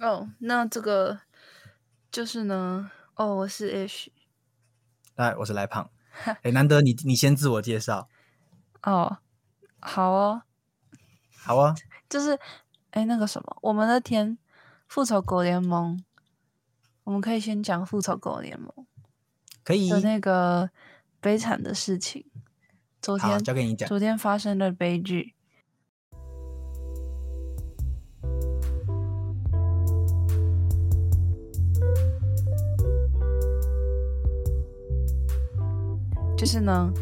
哦，那这个就是呢，哦，我是 H，哎，我是来胖。哎，难得你你先自我介绍。哦，好哦，好啊，就是哎，那个什么，我们的天，复仇狗联盟，我们可以先讲复仇狗联盟，可以的那个悲惨的事情。昨，天交给你讲。昨天发生的悲剧。就是呢，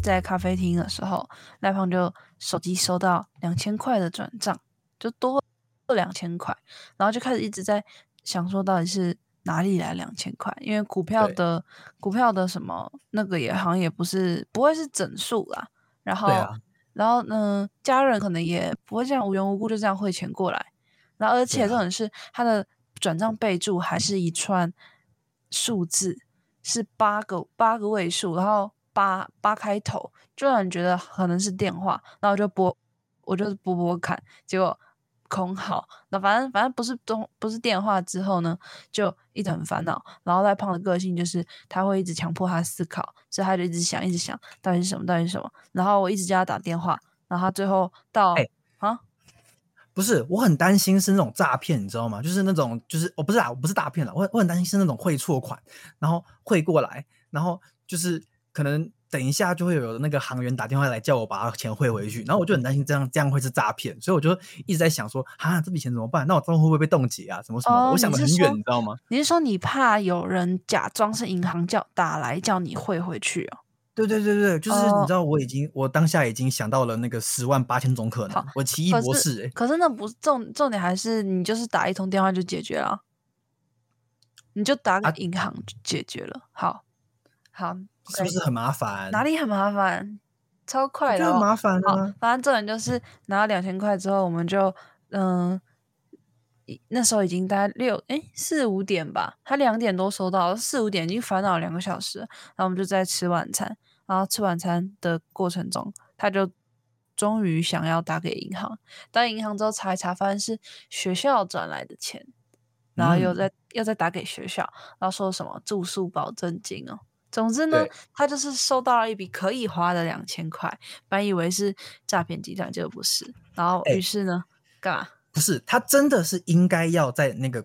在咖啡厅的时候，赖胖就手机收到两千块的转账，就多两千块，然后就开始一直在想说到底是哪里来两千块，因为股票的股票的什么那个也好像也不是不会是整数啦，然后、啊，然后呢，家人可能也不会这样无缘无故就这样汇钱过来，然后而且对啊。重点是他的转账备注还是一串数字，是八个八个位数，然后八八开头，就让人觉得可能是电话，然后我就拨，我就拨拨看，结果空号，那反正反正不是东不是电话之后呢，就一直很烦恼。然后赖胖的个性就是他会一直强迫他思考，所以他就一直想一直想到底是什么到底是什么。然后我一直叫他打电话，然后他最后到、哎啊不是，我很担心是那种诈骗，你知道吗？就是那种，就是我不是啊，我不是诈骗了，我我很担心是那种汇错款，然后汇过来，然后就是可能等一下就会有那个行员打电话来叫我把钱汇回去，然后我就很担心这样这样会是诈骗，所以我就一直在想说，啊，这笔钱怎么办？那我账户会不会被冻结啊？什么什么的？哦我想的很远，说你知道吗？你是说你怕有人假装是银行叫打来叫你汇回去哦？对对对对，就是哦你知道，我已经我当下已经想到了那个十万八千种可好能，我奇异博士、欸，可是那不是重重点，还是你就是打一通电话就解决了，你就打给啊银行就解决了。好，好，是不是很麻烦？哪里很麻烦？超快的、哦，就很麻烦好啊！，反正重点就是拿到两千块之后，我们就嗯、一那时候已经大概六哎四五点吧，他两点多收到，四五点已经烦恼两个小时，然后我们就在吃晚餐，然后吃晚餐的过程中，他就终于想要打给银行，打给银行之后查一查，发现是学校转来的钱，然后又嗯再、又再打给学校，然后说什么住宿保证金哦。总之呢，他就是收到了一笔可以花的两千块，本以为是诈骗集团，结果不是。然后哎于是呢，干嘛？不是，他真的是应该要在那个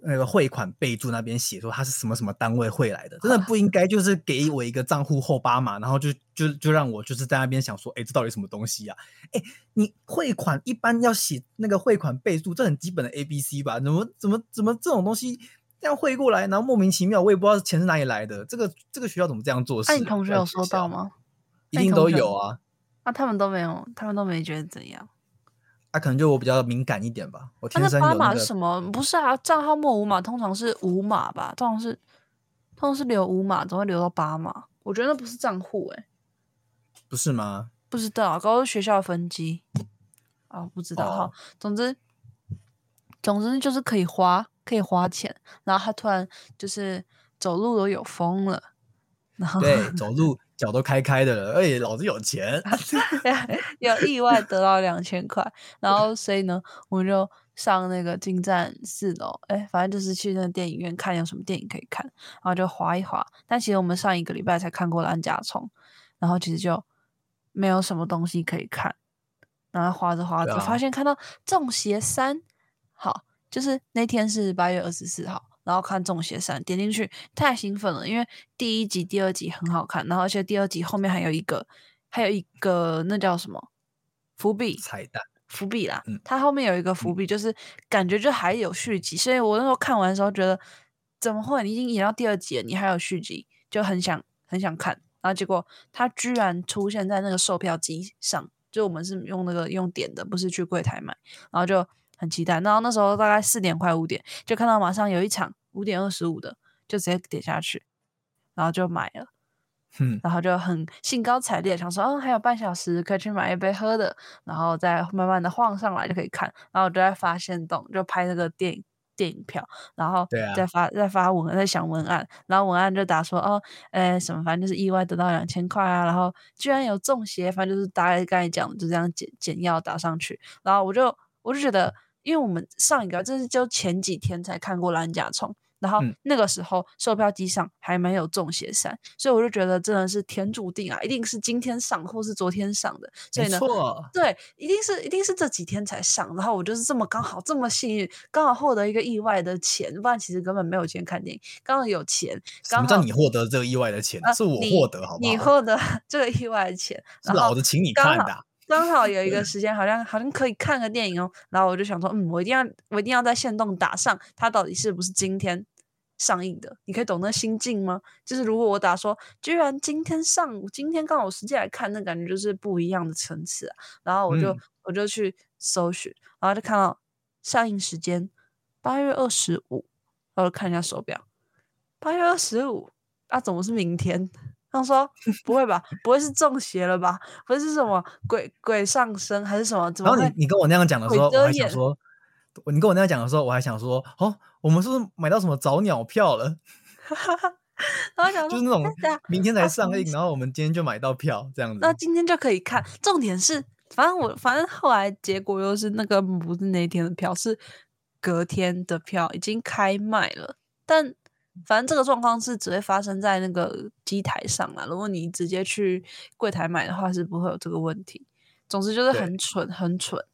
那个汇款备注那边写说他是什么什么单位汇来的，真的不应该就是给我一个账户后八码，然后就就就让我就是在那边想说，哎，这到底什么东西啊？哎，你汇款一般要写那个汇款备注，这很基本的 A B C 吧？怎么怎么怎么这种东西这样汇过来，然后莫名其妙，我也不知道钱是哪里来的，这个这个学校怎么这样做事、那、啊？你同学有收到？吗？一定都有啊，啊，他们都没有，他们都没觉得怎样。啊，可能就我比较敏感一点吧，我那那天生有那个八码是什么？不是啊，账号末五码通常是五码吧？通常是通常是留五码，怎么会留到八码？我觉得那不是账户诶、不是吗？不知道，搞到学校的分机啊，不知道哈、哦总之，总之就是可以花，可以花钱。然后他突然就是走路都有风了，然后对，走路脚都开开的了，哎，老子有钱。有意外得到两千块，然后所以呢，我们就上那个金站四楼，哎，反正就是去那个电影院看有什么电影可以看，然后就划一划。但其实我们上一个礼拜才看过《蓝甲虫》，然后其实就没有什么东西可以看，然后划着划着，发现看到《中邪三》，好，就是那天是八月二十四号。然后看《中邪三》，点进去太兴奋了，因为第一集、第二集很好看，然后而且第二集后面还有一个还有一个那叫什么伏笔，彩蛋，伏笔啦。嗯它后面有一个伏笔，就是感觉就还有续集，所以我那时候看完的时候觉得，怎么会？你已经演到第二集了，你还有续集，就很想很想看。然后结果它居然出现在那个售票机上，就我们是用那个用点的，不是去柜台买，然后就很期待。然后那时候大概四点快五点，就看到马上有一场五点二十五的，就直接点下去，然后就买了。嗯，然后就很兴高采烈，想说，嗯，还有半小时可以去买一杯喝的，然后再慢慢的晃上来就可以看。然后我就在发现动，就拍那个电影电影票，然后再发再发文在想文案，然后文案就打说，哦，呃，什么，反正就是意外得到两千块啊，然后居然有中邪，反正就是大概刚才讲的就这样简简要打上去，然后我就我就觉得因为我们上一个这是就前几天才看过蓝甲虫，然后嗯那个时候售票机上还没有中邪山，所以我就觉得真的是天注定啊，一定是今天上或是昨天上的，所以呢，错，对，一定是一定是这几天才上，然后我就是这么刚好这么幸运，刚好获得一个意外的钱，不然其实根本没有钱看电影，刚好有钱，什么叫刚好你获得这个意外的钱？呃是我获得，好不好？你获得 这个意外的钱，是然后老子请你看的啊。刚好有一个时间，好像好像可以看个电影哦。然后我就想说，嗯，我一定要我一定要在线动打上它到底是不是今天上映的。你可以懂那心境吗？就是如果我打说，居然今天上午，今天刚好有时间来看，那感觉就是不一样的层次啊。然后我就、嗯我就去搜寻，然后就看到上映时间八月二十五，然后看一下手表，八月二十五啊，怎么是明天？他说不会吧，不会是中邪了吧？不会是什么鬼鬼上身还是什么？怎么？然后你你跟我那样讲的时候，我还想说，你跟我那样讲的时候，我还想说，哦，我们是不是买到什么早鸟票了？然后想说就是那种明天才上映，然后我们今天就买到票这样子。那今天就可以看。重点是，反正我反正后来结果又是那个不是那一天的票，是隔天的票已经开卖了。但反正这个状况是只会发生在那个机台上啦。如果你直接去柜台买的话，是不会有这个问题。总之就是很蠢，很蠢。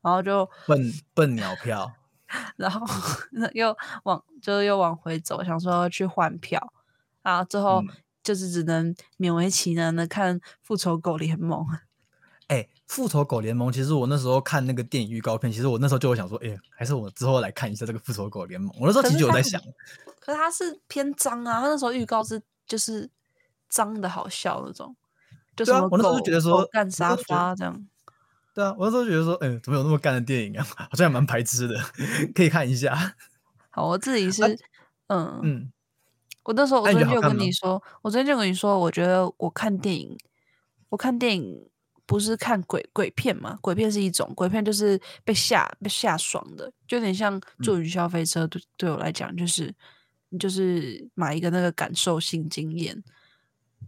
然后就笨笨鸟票，然后又往就是又往回走，想说要去换票，然后最后嗯就是只能勉为其难的看《复仇狗联盟》。哎、复仇狗联盟，其实我那时候看那个电影预告片，其实我那时候就有想说，哎、还是我之后来看一下这个复仇狗联盟。我那时候其实有在想，可是它是偏脏啊，它那时候预告是就是脏的好笑那种，就什么对啊我那时候狗就觉得说干沙发这样。对啊，我那时候觉得说，哎、怎么有那么干的电影啊？好像也蛮排斥的，可以看一下。好，我自己是、嗯嗯，我那时候我昨天就跟你说，我昨天就跟你说，我觉得我看电影，我看电影不是看鬼鬼片嘛，鬼片是一种，鬼片就是被吓被吓爽的，就有点像嗯坐云霄飞车对对我来讲，就是你就是买一个那个感受性经验，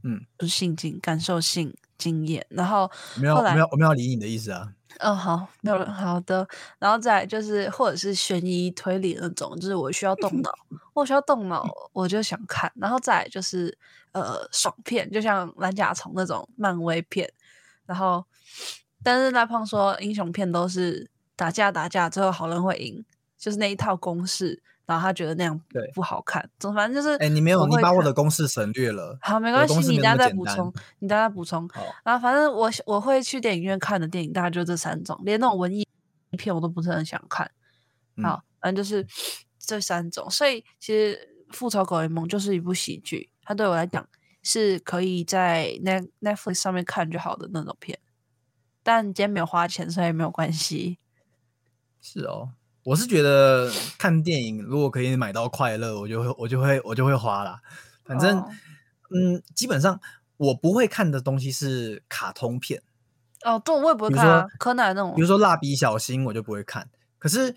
嗯，不是性经感受性经验，然后没有，没有，我没有理你的意思啊。嗯，好，没有了，好的。然后再就是，或者是悬疑推理那种，就是我需要动脑，我需要动脑，我就想看。然后再就是呃爽片，就像蓝甲虫那种漫威片。然后，但是赖胖说英雄片都是打架打架，最后好人会赢，就是那一套公式。然后他觉得那样不好看，总反正就是哎、你没有，你把我的公式省略了。好，没关系，你等下再补充，你等下再补充。然后反正我我会去电影院看的电影大概就这三种，连那种文艺片我都不是很想看。嗯好，反正就是 这三种。所以其实《复仇狗联盟》就是一部喜剧，它对我来讲是可以在 Net Netflix 上面看就好的那种片。但今天没有花钱，所以没有关系。是哦。我是觉得看电影如果可以买到快乐，我就会我就会我就会花啦。反正、哦嗯，基本上我不会看的东西是卡通片，哦，对，我也不会看啊，柯南那种比如说蜡笔小新，我就不会看。可是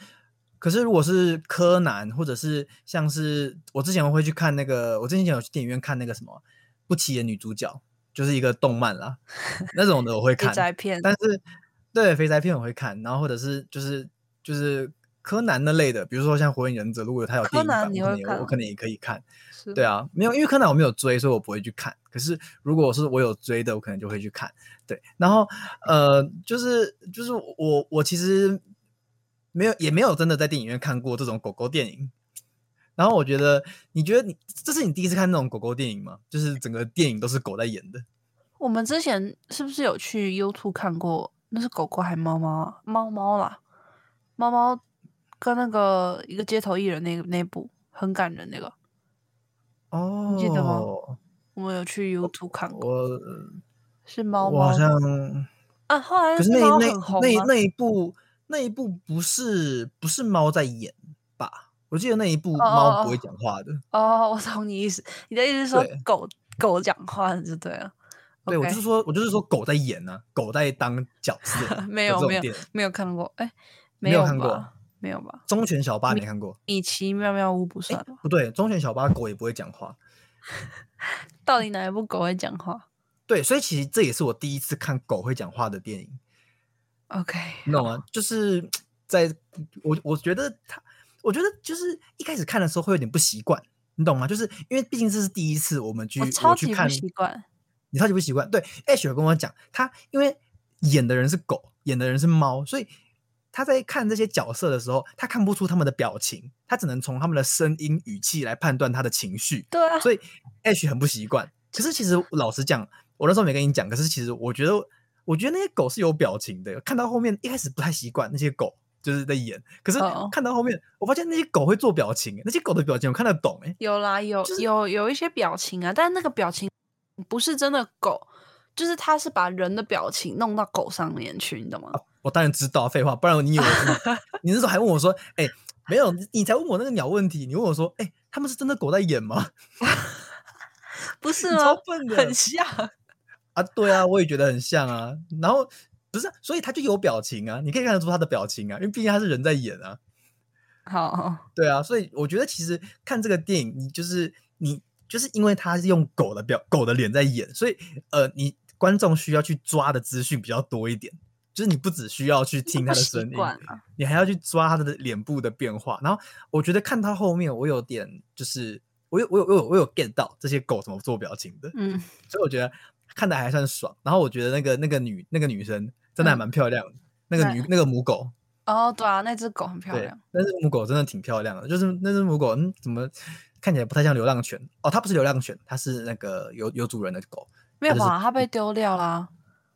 可是如果是柯南，或者是像是我之前会去看那个，我之前有去电影院看那个什么不起眼女主角，就是一个动漫啦，那种的我会 肥看。宅片。但是对肥宅片我会看，然后或者是就是就是柯南那类的，比如说像火影忍者，如果他有电影版，我可能也可以看。对啊，没有，因为柯南我没有追，所以我不会去看。可是如果是我有追的，我可能就会去看。对，然后呃，就是就是我我其实没有也没有真的在电影院看过这种狗狗电影。然后我觉得，你觉得你这是你第一次看那种狗狗电影吗？就是整个电影都是狗在演的。我们之前是不是有去 YouTube 看过？那是狗狗还猫猫啊？猫猫啦，猫猫跟那个一个街头艺人那个那部很感人那个，哦，记得吗我们有去 YouTube 看过，我是猫猫我好像，啊。后来可是那那那那一部那一部不是不是猫在演吧？我记得那一部哦猫不会哦讲话的。哦，我懂你意思，你的意思是说狗狗讲话就对了。对，我就是说，我就是说狗在演呢、狗在当角色 没有没有没有看过，哎，没有有看过吧？没有吧？忠犬小八没看过？米奇妙妙屋不算吧？不对，忠犬小八狗也不会讲话。到底哪一部狗会讲话对，所以其实这也是我第一次看狗会讲话的电影，？OK，你懂吗？就是在我我觉得他，我觉得就是一开始看的时候会有点不习惯，你懂吗？就是因为毕竟这是第一次我们去我超级不去看，习惯。你超级不习惯。对，Ash 有跟我讲，他因为演的人是狗，演的人是猫，所以他在看这些角色的时候，他看不出他们的表情，他只能从他们的声音、语气来判断他的情绪。对啊，所以 Ash 很不习惯。可是其实老实讲，我那时候没跟你讲，可是其实我觉得，我觉得那些狗是有表情的。看到后面一开始不太习惯那些狗就是在演，可是哦看到后面，我发现那些狗会做表情，那些狗的表情我看得懂哎。有啦，有、就是有有一些表情啊，但那个表情不是真的狗，就是他是把人的表情弄到狗上面去，你懂吗？我当然知道，废话，不然你以为 你那时候还问我说，哎、没有，你你才问我那个鸟问题，你问我说，哎、他们是真的狗在演吗？不是吗？笨的，很像。啊，对啊，我也觉得很像啊。然后不是啊，所以他就有表情啊，你可以看得出他的表情啊，因为毕竟他是人在演啊。好，对啊，所以我觉得其实看这个电影，你就是你就是因为他是用狗的表狗的脸在演，所以呃，你观众需要去抓的资讯比较多一点。就是你不只需要去听他的声音，啊。你还要去抓他的脸部的变化。然后我觉得看他后面，我有点就是我有我有我有我有 get 到这些狗怎么做表情的，嗯，所以我觉得看的还算爽。然后我觉得那个那个女那个女生真的还嗯蛮漂亮的，那个女那个母狗，哦，对啊，那只狗很漂亮。，那只母狗真的挺漂亮的。就是那只母狗，嗯，怎么看起来不太像流浪犬？哦，它不是流浪犬，它是那个有有主人的狗。没有吧？它被丢掉啦。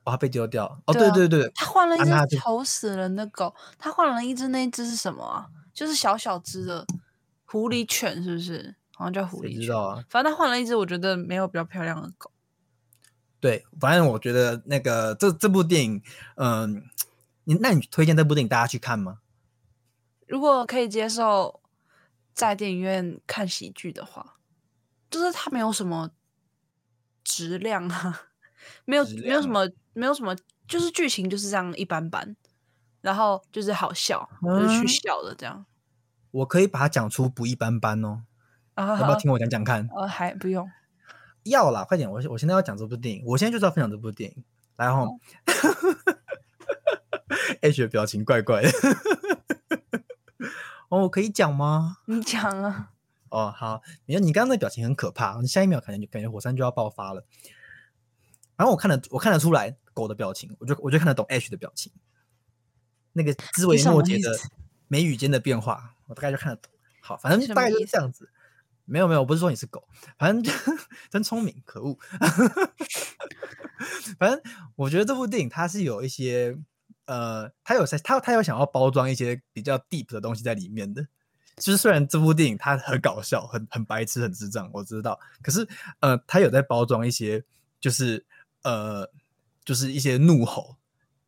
哦，它被丢掉。哦，对啊对对对，它换了一只丑死人的狗，它换了一只，那一只是什么啊？就是小小只的狐狸犬，是不是？好像叫狐狸犬。知道啊？反正它换了一只，我觉得没有比较漂亮的狗。对，反正我觉得那个这这部电影，嗯、你那你推荐这部电影大家去看吗？如果可以接受在电影院看喜剧的话，就是它没有什么质量啊，没有没有什么没有什么，就是剧情就是这样一般般，然后就是好笑，就是去嗯笑的这样。我可以把它讲出不一般般哦，啊，要不要听我讲讲看？呃，还不用。要啦，快点！我我现在要讲这部电影，我现在就是要分享这部电影。来哈，H 的表情怪怪的。哦，我可以讲吗？你讲啊，哦，好，你看你刚刚那表情很可怕，你下一秒可能就感觉火山就要爆发了。然后我看得我看得出来狗的表情，我就我就看得懂 H 的表情，那个枝微末节的眉宇间的变化，我大概就看得懂。好，反正大概就是这样子。没有没有，我不是说你是狗，反正 真聪明，可恶。反正我觉得这部电影它是有一些呃，它有在它它有想要包装一些比较 deep 的东西在里面的。就是虽然这部电影它很搞笑、很很白痴、很智障，我知道，可是呃，它有在包装一些，就是呃，就是一些怒吼，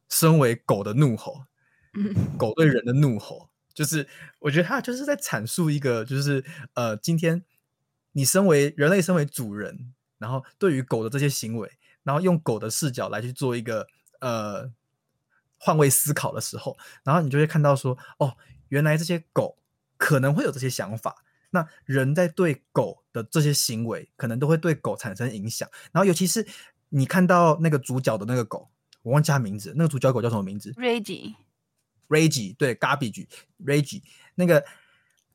身为狗的怒吼，嗯，狗对人的怒吼，就是我觉得他就是在阐述一个，就是呃，今天你身为人类，身为主人，然后对于狗的这些行为，然后用狗的视角来去做一个呃换位思考的时候，然后你就会看到说，哦，原来这些狗可能会有这些想法。那人在对狗的这些行为，可能都会对狗产生影响。然后，尤其是你看到那个主角的那个狗，我忘记它名字，那个主角狗叫什么名字？Reggie，Reggie 对 Garbage Reggie 那个，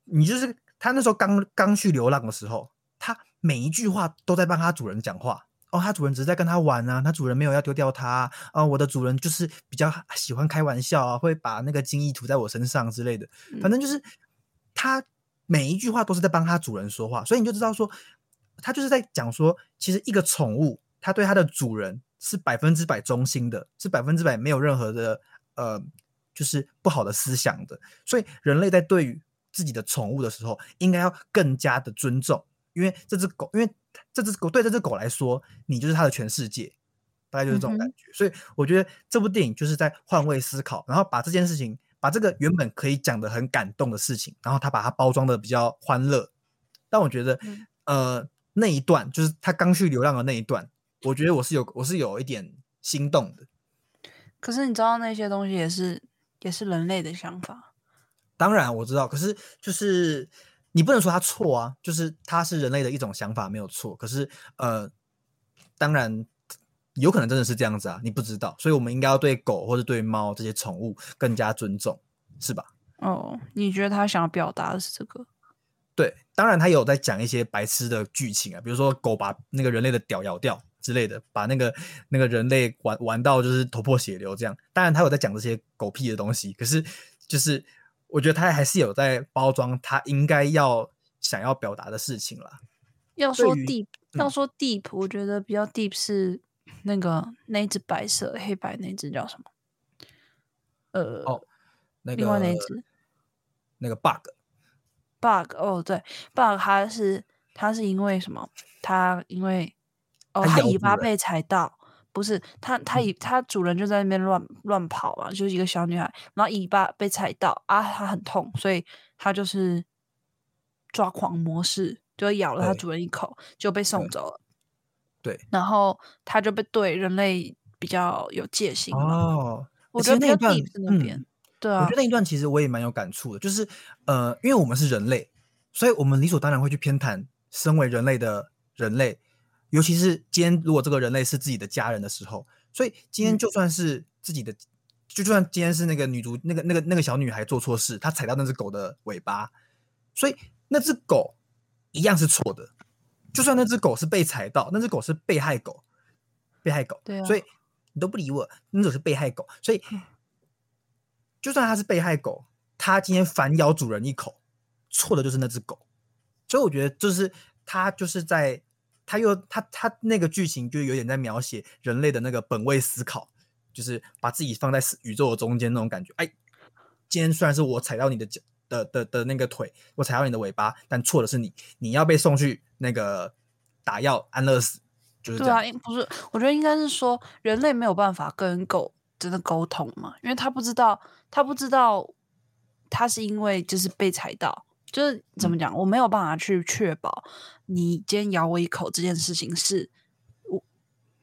你就是他那时候刚刚去流浪的时候，他每一句话都在帮他主人讲话。哦，他主人只是在跟他玩啊，他主人没有要丢掉他啊、啊我的主人就是比较喜欢开玩笑啊，会把那个精意涂在我身上之类的。反正就是他每一句话都是在帮他主人说话，所以你就知道说，他就是在讲说，其实一个宠物，它对它的主人是百分之百忠心的，是百分之百没有任何的呃，就是不好的思想的。所以人类在对于自己的宠物的时候，应该要更加的尊重，因为这只狗，因为这只狗对这只狗来说，你就是它的全世界，大概就是这种感嗯觉。所以我觉得这部电影就是在换位思考，然后把这件事情，把这个原本可以讲的很感动的事情，然后他把它包装的比较欢乐。但我觉得，嗯呃，那一段就是他刚去流浪的那一段，我觉得我是有我是有一点心动的。可是你知道那些东西也是也是人类的想法。当然我知道，可是就是你不能说它错啊，就是它是人类的一种想法没有错。可是呃，当然有可能真的是这样子啊，你不知道，所以我们应该要对狗或者对猫这些宠物更加尊重。是吧？哦，你觉得他想要表达的是这个？对，当然他有在讲一些白痴的剧情啊，比如说狗把那个人类的屌咬掉之类的，把那个那个人类玩玩到就是头破血流这样。当然他有在讲这些狗屁的东西，可是就是我觉得他还是有在包装他应该要想要表达的事情啦。要说 deep，要说 deep，我觉得比较 deep 是那个那只白色黑白那只叫什么？呃，哦那另外那只那个 bug，bug 哦，对，bug 它是它是因为什么？它因为哦，它尾巴被踩到，不是它它嗯以它主人就在那边乱乱跑嘛，就是一个小女孩，然后尾巴被踩到啊，它很痛，所以它就是抓狂模式，就咬了它主人一口，就被送走了。对，然后它就被对人类比较有戒心。哦，我觉得那一段那边，嗯对啊我觉得，那一段其实我也蛮有感触的，就是呃，因为我们是人类，所以我们理所当然会去偏袒身为人类的人类，尤其是今天如果这个人类是自己的家人的时候，所以今天嗯。就算是自己的，就就算今天是那个女主那个那个那个小女孩做错事，她踩到那只狗的尾巴，所以那只狗一样是错的，就算那只狗是被踩到，那只狗是被害狗，被害狗，对啊所以你都不理我，那只是被害狗，所以就算它是被害狗，它今天反咬主人一口，错的就是那只狗，所以我觉得就是它就是在他又他他那个剧情就有点在描写人类的那个本位思考，就是把自己放在宇宙的中间那种感觉。哎，今天虽然是我踩到你的脚的的的那个腿，我踩到你的尾巴，但错的是你，你要被送去那个打药安乐死，就是。对啊，因不是，我觉得应该是说人类没有办法跟狗真的沟通嘛，因为他不知道，他不知道他是因为就是被踩到，就是怎嗯么讲，我没有办法去确保你今天咬我一口这件事情是我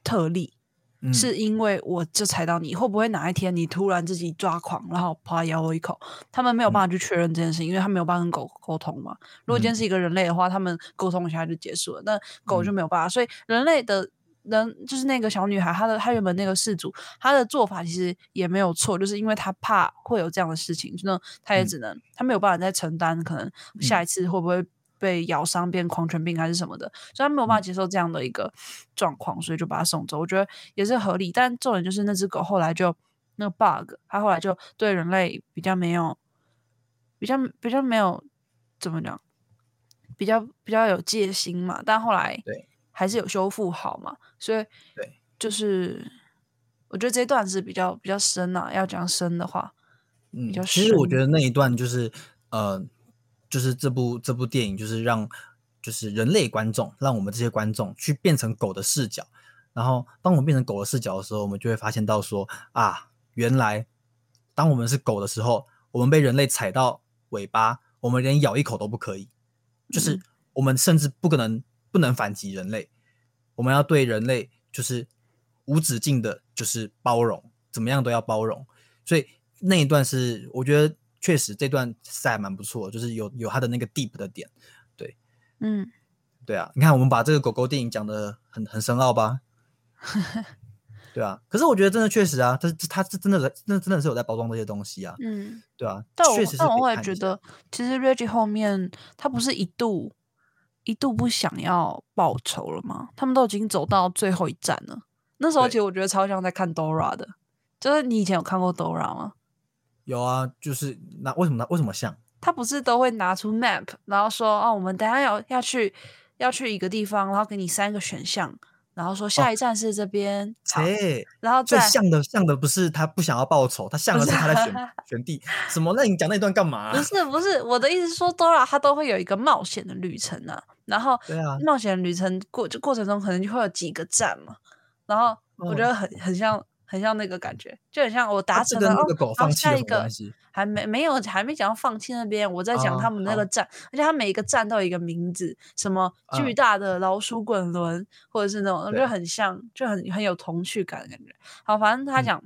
特例，嗯是因为我就踩到你，会不会哪一天你突然自己抓狂，然后跑来咬我一口？他们没有嗯办法去确认这件事情，因为他没有办法跟狗沟通嘛。如果今天是一个人类的话，他们沟通一下就结束了，那狗就嗯没有办法。所以人类的人就是那个小女孩，她的她原本那个事主，她的做法其实也没有错，就是因为她怕会有这样的事情，那她也嗯只能她没有办法再承担，可能下一次会不会。被咬伤变狂犬病还是什么的，所以她没有办法嗯接受这样的一个状况，所以就把它送走。我觉得也是合理，但重点就是那只狗后来就那个 bug，它后来就对人类比较没有，比较比较没有怎么讲，比较比较有戒心嘛。但后来对还是有修复好嘛，所以对。就是我觉得这一段是比较比较深啊。要讲深的话，嗯比较，其实我觉得那一。段就是呃，就是这部这部电影就是让就是人类观众，让我们这些观众去变成狗的视角，然后当我们变成狗的视角的时候，我们就会发现到说啊，原来当我们是狗的时候，我们被人类踩到尾巴，我们连咬一口都不可以，就是嗯。我们甚至不可能不能反击人类，我们要对人类就是无止境的，就是包容，怎么样都要包容。所以那一段是我觉得确实这段是还蛮不错，就是有有它的那个 deep 的点。对嗯，对啊，你看我们把这个狗狗电影讲的很很深奥吧？对啊，可是我觉得真的确实啊，这这它是真的真的真的是有在包装这些东西啊，嗯，对啊，但我确实是但我可以看一下会觉得，其实 Reggie 后面他不是一度一度不想要报仇了吗？他们都已经走到最后一站了。那时候其实我觉得超像在看 Dora 的，就是你以前有看过 Dora 吗？有啊，就是那为什么呢？为什么像？他不是都会拿出 map，然后说哦，我们等下要要去要去一个地方，然后给你三个选项，然后说下一站是这边，好，切，然后最像的像的不是他不想要报仇，他像的是他在选 选地。什么？那你讲那段干嘛、不是不是我的意思是说，Dora 他都会有一个冒险的旅程啊，然后对啊，冒险旅程过就过程中可能就会有几个站嘛，然后我觉哦得很很像很像那个感觉，就很像我达成了哦跟那个狗，好放弃有什下一个？还没没有还没讲到放弃那边，我在讲哦他们那个好。站，而且他每一个站都有一个名字，什么巨嗯大的老鼠滚轮，或者是那种就很像，就很很有童趣感的感觉。好，反正他嗯。讲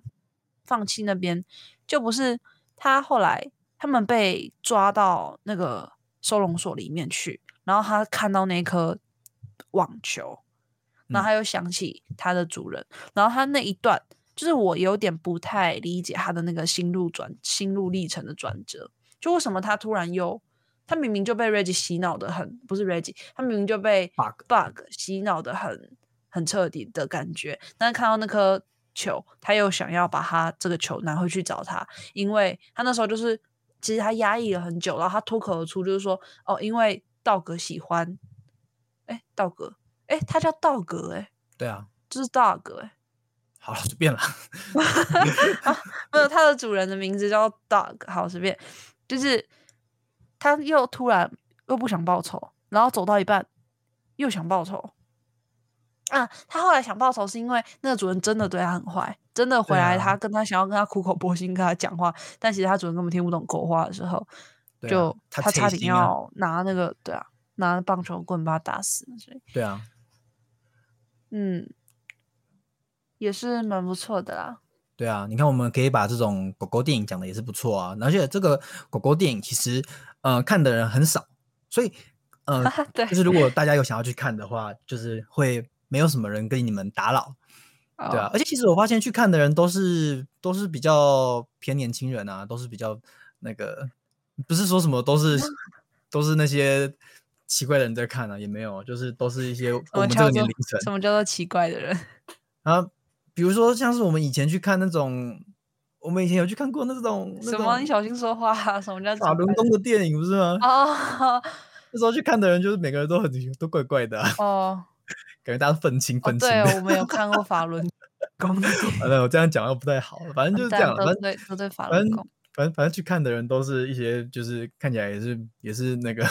放弃那边就不是他后来他们被抓到那个收容所里面去，然后他看到那颗网球，然后嗯。他又想起他的主人，然后他那一段就是我有点不太理解他的那个心路转心路历程的转折，就为什么他突然又他明明就被 Reggie 洗脑的很，不是 Reggie，他明明就被 bug bug 洗脑的很很彻底的感觉，但是看到那颗球，他又想要把他这个球拿回去找他，因为他那时候就是其实他压抑了很久，然后他脱口而出就是说哦，因为道格喜欢，哎，道格，哎，他叫道格，哎，对啊，就是 dog，哎。好了，随便了。没有，它的主人的名字叫 Dog。好，随便。就是他又突然又不想报仇，然后走到一半又想报仇。啊，他后来想报仇是因为那个主人真的对他很坏，真的回来他跟他想要跟他苦口婆心跟他讲话，但其实他主人根本听不懂狗话的时候，就他差点要拿那个对啊，拿棒球棍把他打死。所以对啊，嗯。也是蛮不错的啦。对啊，你看，我们可以把这种狗狗电影讲的也是不错啊。而且这个狗狗电影其实，呃，看的人很少，所以，呃，就是如果大家有想要去看的话，就是会没有什么人跟你们打扰，对啊。而且其实我发现去看的人都是都是比较偏年轻人啊，都是比较那个，不是说什么都是 都是那些奇怪的人在看啊，也没有，就是都是一些我们这个年龄层。什么叫做奇怪的人啊？比如说，像是我们以前去看那种，我们以前有去看过那种什么？你小心说话。什么叫法轮功的电影不是吗？哦，那时候去看的人就是每个人都很都怪怪的哦，感觉大家愤青愤青。对，我们有看过法轮功。反正我这样讲又不太好，反正就是这样。反正对，都对法轮功。反正反正去看的人都是一些，就是看起来也是也是那个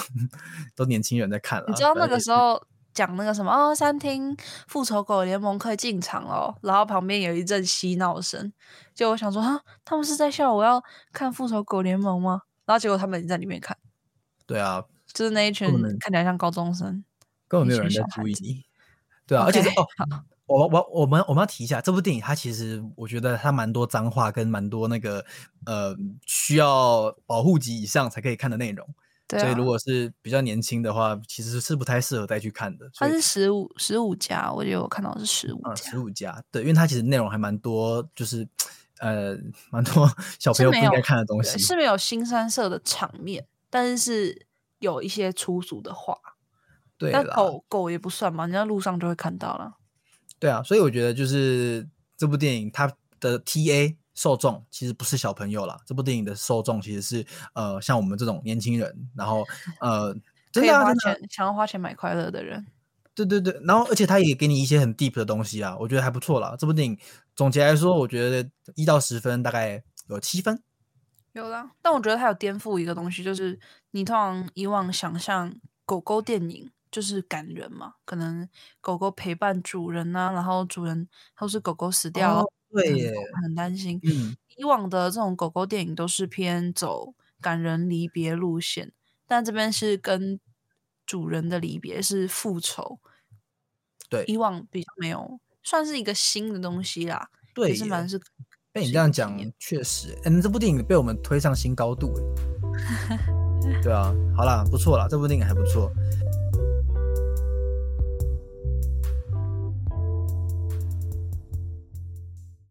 都年轻人在看了。你知道那个时候？讲那个什么哦，三厅复仇狗联盟可以进场哦，然后旁边有一阵嬉闹声，就我想说啊，他们是在笑我要看复仇狗联盟吗？然后结果他们已经在里面看。对啊，就是那一群看起来像高中生，根本没有人在注意你。对啊，而且是哦，我我我们我们要提一下这部电影，它其实我觉得它蛮多脏话跟蛮多那个呃需要保护级以上才可以看的内容。所以，如果是比较年轻的话，其实是不太适合再去看的。它是十五十五加，我觉得我看到是十五加，十五加。对，因为它其实内容还蛮多，就是呃，蛮多 小朋友不应该看的东西。是没有新三色的场面，但是是有一些粗俗的话。对，但狗狗也不算嘛，你在路上就会看到了。对啊，所以我觉得就是这部电影它的 T A。受众其实不是小朋友啦，这部电影的受众其实是呃像我们这种年轻人，然后 呃真的花钱想要花钱买快乐的人，对对对，然后而且他也给你一些很 deep 的东西啊，我觉得还不错啦。这部电影总结来说，我觉得一到十分大概有七分，有啦。但我觉得它有颠覆一个东西，就是你通常以往想象狗狗电影就是感人嘛，可能狗狗陪伴主人呐，然后主人或是狗狗死掉了。对，很担心。嗯，以往的这种狗狗电影都是偏走感人离别路线，但这边是跟主人的离别是复仇。对，以往比较没有，算是一个新的东西啦。对，是蛮是。被你这样讲，确实，嗯，这部电影被我们推上新高度。对啊，好啦，不错啦，这部电影还不错。